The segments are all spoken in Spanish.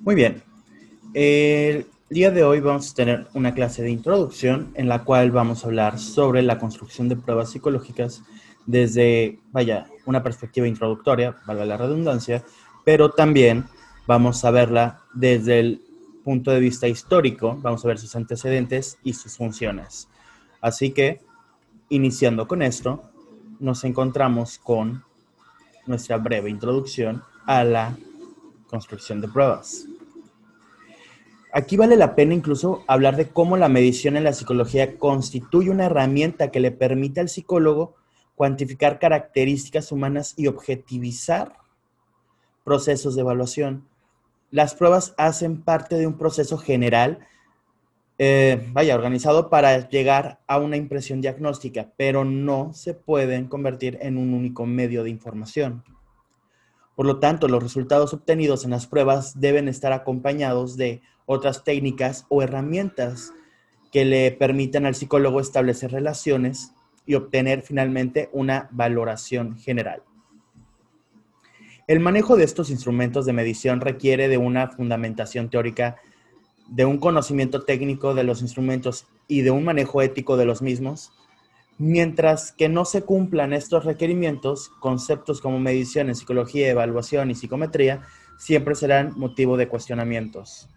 Muy bien. El día de hoy vamos a tener una clase de introducción en la cual vamos a hablar sobre la construcción de pruebas psicológicas desde, vaya, una perspectiva introductoria, valga la redundancia, pero también vamos a verla desde el punto de vista histórico, vamos a ver sus antecedentes y sus funciones. Así que, iniciando con esto, nos encontramos con nuestra breve introducción a la construcción de pruebas. Aquí vale la pena incluso hablar de cómo la medición en la psicología constituye una herramienta que le permite al psicólogo cuantificar características humanas y objetivizar procesos de evaluación. Las pruebas hacen parte de un proceso general, eh, vaya, organizado para llegar a una impresión diagnóstica, pero no se pueden convertir en un único medio de información. Por lo tanto, los resultados obtenidos en las pruebas deben estar acompañados de otras técnicas o herramientas que le permitan al psicólogo establecer relaciones y obtener finalmente una valoración general. El manejo de estos instrumentos de medición requiere de una fundamentación teórica, de un conocimiento técnico de los instrumentos y de un manejo ético de los mismos, Mientras que no se cumplan estos requerimientos, conceptos como medición en psicología, evaluación y psicometría siempre serán motivo de cuestionamientos.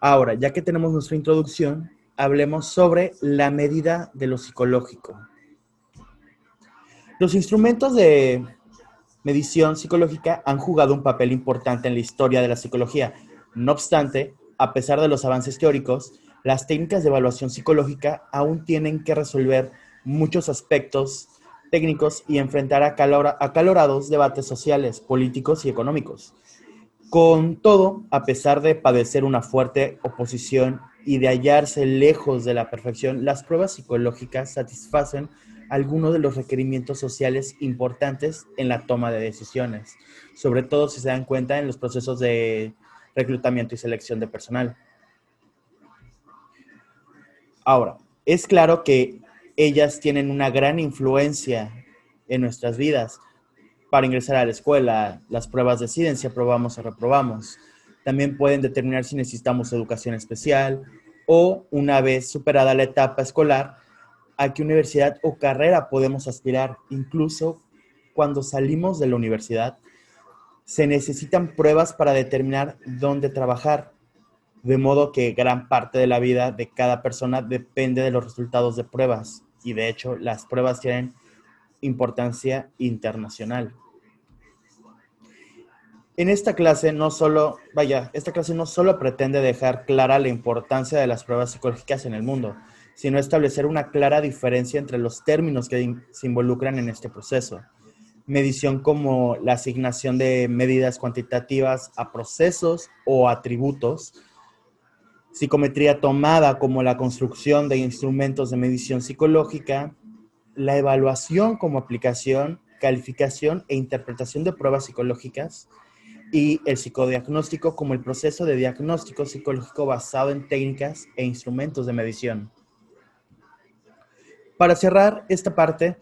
Ahora, ya que tenemos nuestra introducción, hablemos sobre la medida de lo psicológico. Los instrumentos de medición psicológica han jugado un papel importante en la historia de la psicología. No obstante, a pesar de los avances teóricos, las técnicas de evaluación psicológica aún tienen que resolver muchos aspectos técnicos y enfrentar acalorados debates sociales, políticos y económicos. Con todo, a pesar de padecer una fuerte oposición y de hallarse lejos de la perfección, las pruebas psicológicas satisfacen algunos de los requerimientos sociales importantes en la toma de decisiones, sobre todo si se dan cuenta en los procesos de reclutamiento y selección de personal. Ahora, es claro que ellas tienen una gran influencia en nuestras vidas. Para ingresar a la escuela, las pruebas deciden si aprobamos o reprobamos. También pueden determinar si necesitamos educación especial o, una vez superada la etapa escolar, a qué universidad o carrera podemos aspirar. Incluso cuando salimos de la universidad, se necesitan pruebas para determinar dónde trabajar de modo que gran parte de la vida de cada persona depende de los resultados de pruebas y de hecho las pruebas tienen importancia internacional. En esta clase no solo, vaya, esta clase no solo pretende dejar clara la importancia de las pruebas psicológicas en el mundo, sino establecer una clara diferencia entre los términos que se involucran en este proceso. Medición como la asignación de medidas cuantitativas a procesos o atributos, psicometría tomada como la construcción de instrumentos de medición psicológica, la evaluación como aplicación, calificación e interpretación de pruebas psicológicas y el psicodiagnóstico como el proceso de diagnóstico psicológico basado en técnicas e instrumentos de medición. Para cerrar esta parte,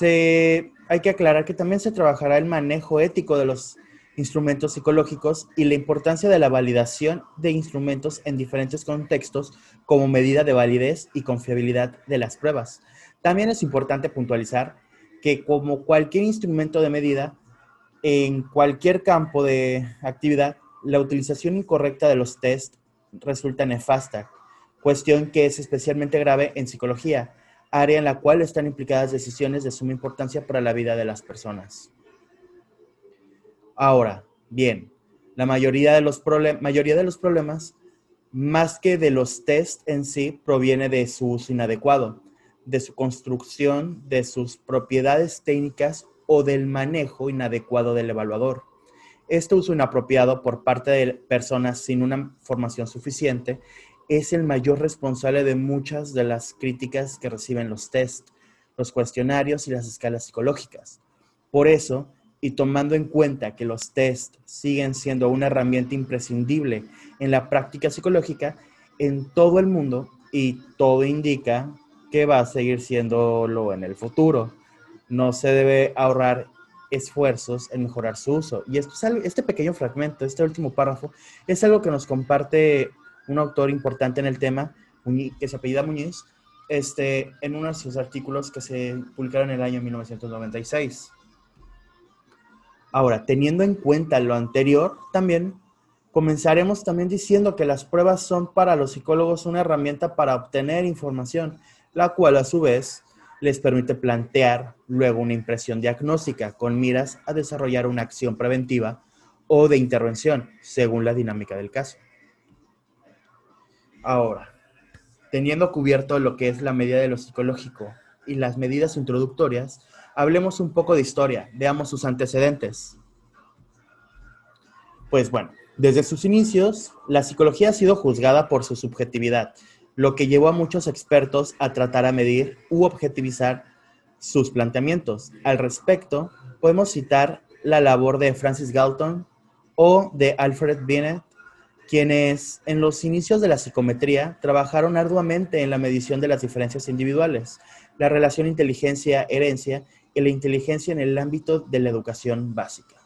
hay que aclarar que también se trabajará el manejo ético de los instrumentos psicológicos y la importancia de la validación de instrumentos en diferentes contextos como medida de validez y confiabilidad de las pruebas. También es importante puntualizar que como cualquier instrumento de medida, en cualquier campo de actividad, la utilización incorrecta de los test resulta nefasta, cuestión que es especialmente grave en psicología, área en la cual están implicadas decisiones de suma importancia para la vida de las personas. Ahora, bien, la mayoría de los, problemas, más que de los test en sí, proviene de su uso inadecuado, de su construcción, de sus propiedades técnicas o del manejo inadecuado del evaluador. Este uso inapropiado por parte de personas sin una formación suficiente es el mayor responsable de muchas de las críticas que reciben los test, los cuestionarios y las escalas psicológicas. Por eso, y tomando en cuenta que los test siguen siendo una herramienta imprescindible en la práctica psicológica en todo el mundo y todo indica que va a seguir siéndolo en el futuro. No se debe ahorrar esfuerzos en mejorar su uso. Y este pequeño fragmento, este último párrafo, es algo que nos comparte un autor importante en el tema, que se apellida Muñiz, este, en uno de sus artículos que se publicaron en el año 1996. Ahora, teniendo en cuenta lo anterior, también comenzaremos también diciendo que las pruebas son para los psicólogos una herramienta para obtener información, la cual a su vez les permite plantear luego una impresión diagnóstica con miras a desarrollar una acción preventiva o de intervención, según la dinámica del caso. Ahora, teniendo cubierto lo que es la medida de lo psicológico y las medidas introductorias, hablemos un poco de historia, veamos sus antecedentes. Pues bueno, desde sus inicios, la psicología ha sido juzgada por su subjetividad, lo que llevó a muchos expertos a tratar a medir u objetivizar sus planteamientos. Al respecto, podemos citar la labor de Francis Galton o de Alfred Binet, quienes en los inicios de la psicometría trabajaron arduamente en la medición de las diferencias individuales, la relación inteligencia-herencia la inteligencia en el ámbito de la educación básica.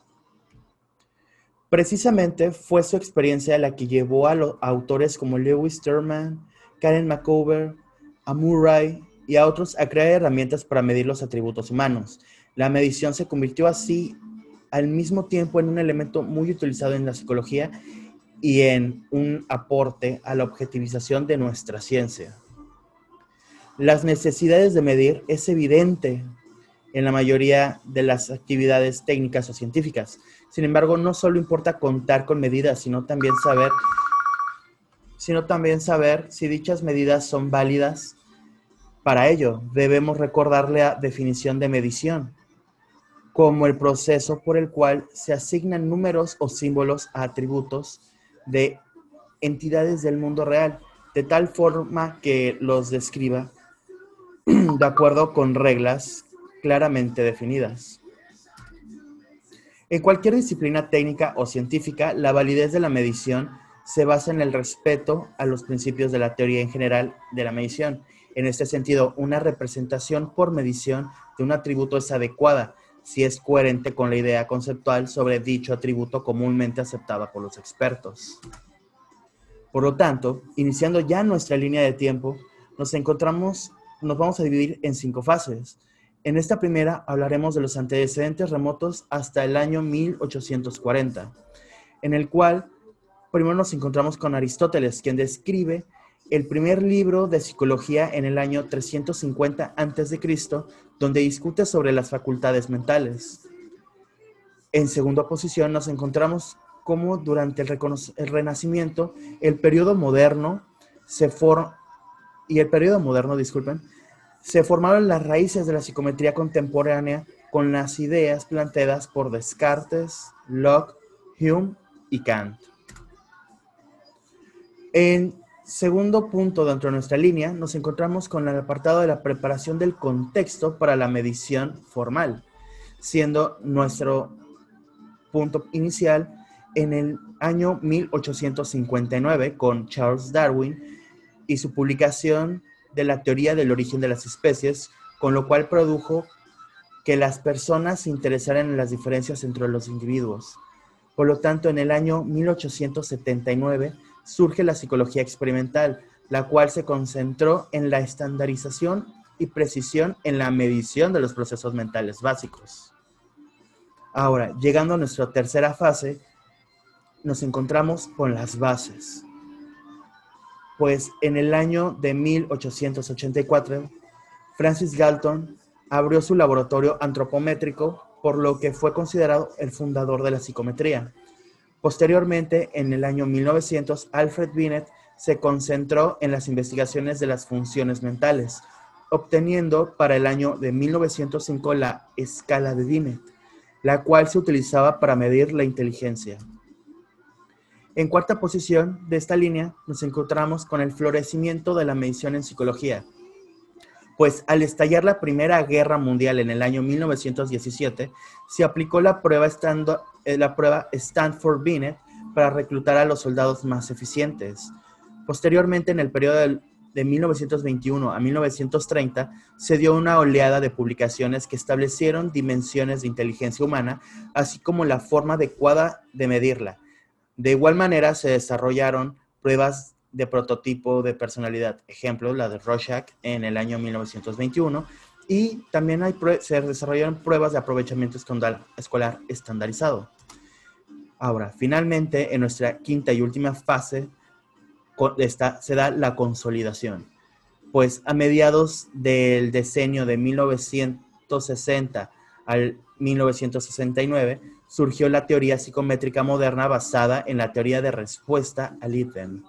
Precisamente fue su experiencia la que llevó a los autores como Lewis Terman, Karen McCover, a y a otros a crear herramientas para medir los atributos humanos. La medición se convirtió así al mismo tiempo en un elemento muy utilizado en la psicología y en un aporte a la objetivización de nuestra ciencia. Las necesidades de medir es evidente en la mayoría de las actividades técnicas o científicas. Sin embargo, no solo importa contar con medidas, sino también saber sino también saber si dichas medidas son válidas. Para ello, debemos recordar la definición de medición como el proceso por el cual se asignan números o símbolos a atributos de entidades del mundo real, de tal forma que los describa de acuerdo con reglas claramente definidas. En cualquier disciplina técnica o científica, la validez de la medición se basa en el respeto a los principios de la teoría en general de la medición. En este sentido, una representación por medición de un atributo es adecuada si es coherente con la idea conceptual sobre dicho atributo comúnmente aceptada por los expertos. Por lo tanto, iniciando ya nuestra línea de tiempo, nos encontramos, nos vamos a dividir en cinco fases. En esta primera hablaremos de los antecedentes remotos hasta el año 1840, en el cual primero nos encontramos con Aristóteles, quien describe el primer libro de psicología en el año 350 a.C., donde discute sobre las facultades mentales. En segunda posición nos encontramos cómo durante el, Renacimiento, el periodo moderno se for y el periodo moderno, disculpen, se formaron las raíces de la psicometría contemporánea con las ideas planteadas por Descartes, Locke, Hume y Kant. En segundo punto dentro de nuestra línea, nos encontramos con el apartado de la preparación del contexto para la medición formal, siendo nuestro punto inicial en el año 1859 con Charles Darwin y su publicación de la teoría del origen de las especies, con lo cual produjo que las personas se interesaran en las diferencias entre los individuos. Por lo tanto, en el año 1879 surge la psicología experimental, la cual se concentró en la estandarización y precisión en la medición de los procesos mentales básicos. Ahora, llegando a nuestra tercera fase, nos encontramos con las bases. Pues en el año de 1884, Francis Galton abrió su laboratorio antropométrico, por lo que fue considerado el fundador de la psicometría. Posteriormente, en el año 1900, Alfred Binet se concentró en las investigaciones de las funciones mentales, obteniendo para el año de 1905 la escala de Binet, la cual se utilizaba para medir la inteligencia. En cuarta posición de esta línea nos encontramos con el florecimiento de la medición en psicología, pues al estallar la Primera Guerra Mundial en el año 1917, se aplicó la prueba, estando, eh, la prueba Stanford-Binet para reclutar a los soldados más eficientes. Posteriormente, en el periodo de 1921 a 1930 se dio una oleada de publicaciones que establecieron dimensiones de inteligencia humana, así como la forma adecuada de medirla. De igual manera se desarrollaron pruebas de prototipo de personalidad, ejemplo, la de Rorschach en el año 1921, y también hay, se desarrollaron pruebas de aprovechamiento escolar estandarizado. Ahora, finalmente, en nuestra quinta y última fase se da la consolidación. Pues a mediados del decenio de 1960 al 1969 surgió la teoría psicométrica moderna basada en la teoría de respuesta al ítem,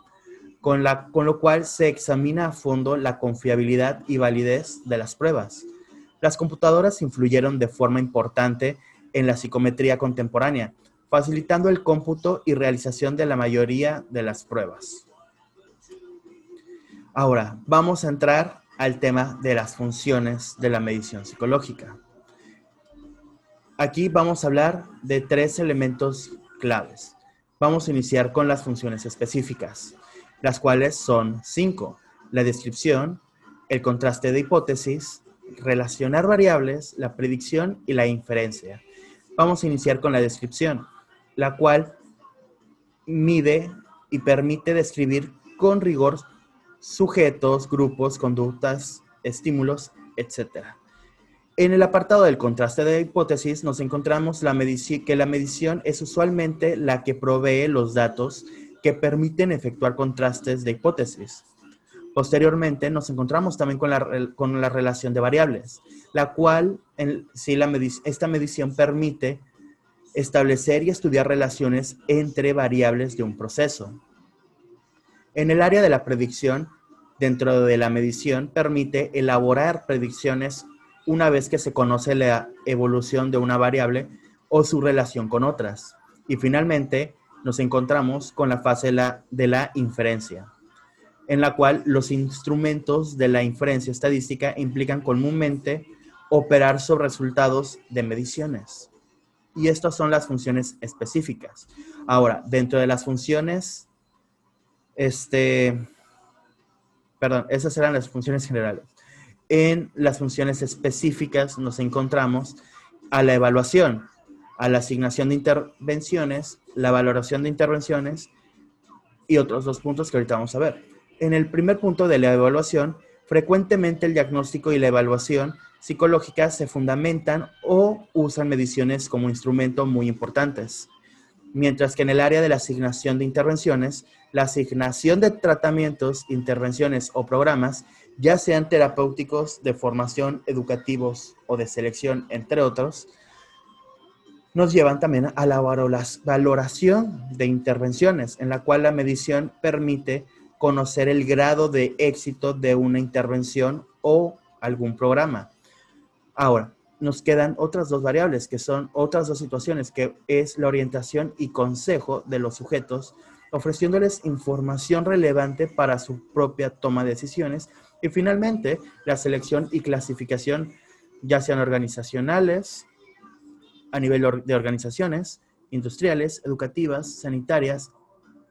con, la, con lo cual se examina a fondo la confiabilidad y validez de las pruebas. Las computadoras influyeron de forma importante en la psicometría contemporánea, facilitando el cómputo y realización de la mayoría de las pruebas. Ahora, vamos a entrar al tema de las funciones de la medición psicológica. Aquí vamos a hablar de tres elementos claves. Vamos a iniciar con las funciones específicas, las cuales son cinco. La descripción, el contraste de hipótesis, relacionar variables, la predicción y la inferencia. Vamos a iniciar con la descripción, la cual mide y permite describir con rigor sujetos, grupos, conductas, estímulos, etc. En el apartado del contraste de hipótesis nos encontramos que la medición es usualmente la que provee los datos que permiten efectuar contrastes de hipótesis. Posteriormente nos encontramos también con la, relación de variables, la cual, en, si esta medición permite establecer y estudiar relaciones entre variables de un proceso. En el área de la predicción, dentro de la medición, permite elaborar predicciones una vez que se conoce la evolución de una variable o su relación con otras. Y finalmente, nos encontramos con la fase de la, inferencia, en la cual los instrumentos de la inferencia estadística implican comúnmente operar sobre resultados de mediciones. Y estas son las funciones específicas. Ahora, dentro de las funciones este, perdón, esas eran las funciones generales. En las funciones específicas nos encontramos a la evaluación, a la asignación de intervenciones, la valoración de intervenciones y otros dos puntos que ahorita vamos a ver. En el primer punto de la evaluación, frecuentemente el diagnóstico y la evaluación psicológica se fundamentan o usan mediciones como instrumento muy importantes mientras que en el área de la asignación de intervenciones, la asignación de tratamientos, intervenciones o programas, ya sean terapéuticos, de formación, educativos o de selección, entre otros, nos llevan también a la valoración de intervenciones, en la cual la medición permite conocer el grado de éxito de una intervención o algún programa. Ahora, nos quedan otras dos variables, que son otras dos situaciones, que es la orientación y consejo de los sujetos, ofreciéndoles información relevante para su propia toma de decisiones. Y finalmente, la selección y clasificación, ya sean organizacionales, a nivel de organizaciones, industriales, educativas, sanitarias,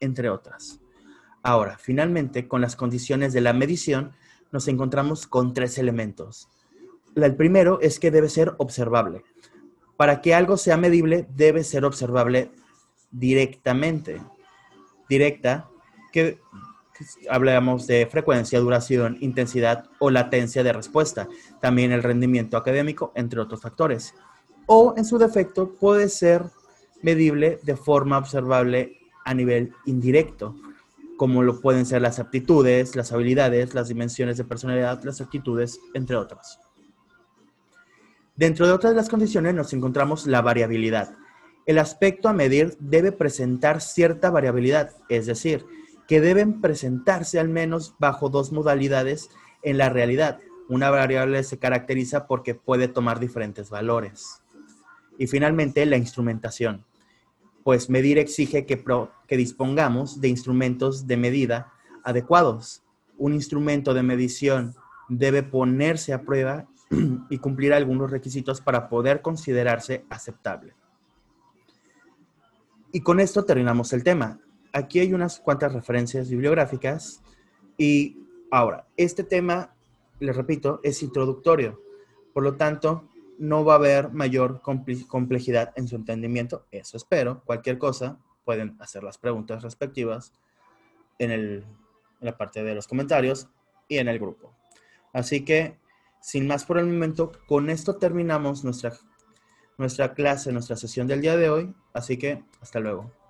entre otras. Ahora, finalmente, con las condiciones de la medición, nos encontramos con tres elementos el primero es que debe ser observable. Para que algo sea medible, debe ser observable directamente. Directa, que, hablamos de frecuencia, duración, intensidad o latencia de respuesta. También el rendimiento académico, entre otros factores. O, en su defecto, puede ser medible de forma observable a nivel indirecto, como lo pueden ser las aptitudes, las habilidades, las dimensiones de personalidad, las actitudes, entre otras. Dentro de otras de las condiciones nos encontramos la variabilidad. El aspecto a medir debe presentar cierta variabilidad, es decir, que deben presentarse al menos bajo dos modalidades en la realidad. Una variable se caracteriza porque puede tomar diferentes valores. Y finalmente, la instrumentación. Pues medir exige que, que dispongamos de instrumentos de medida adecuados. Un instrumento de medición debe ponerse a prueba y cumplir algunos requisitos para poder considerarse aceptable. Y con esto terminamos el tema. Aquí hay unas cuantas referencias bibliográficas y Ahora, este tema, les repito, es introductorio. Por lo tanto, no va a haber mayor complejidad en su entendimiento. Eso espero. Cualquier cosa, pueden hacer las preguntas respectivas en, la parte de los comentarios y en el grupo. Así que, sin más por el momento, con esto terminamos nuestra, nuestra clase, nuestra sesión del día de hoy. Así que, hasta luego.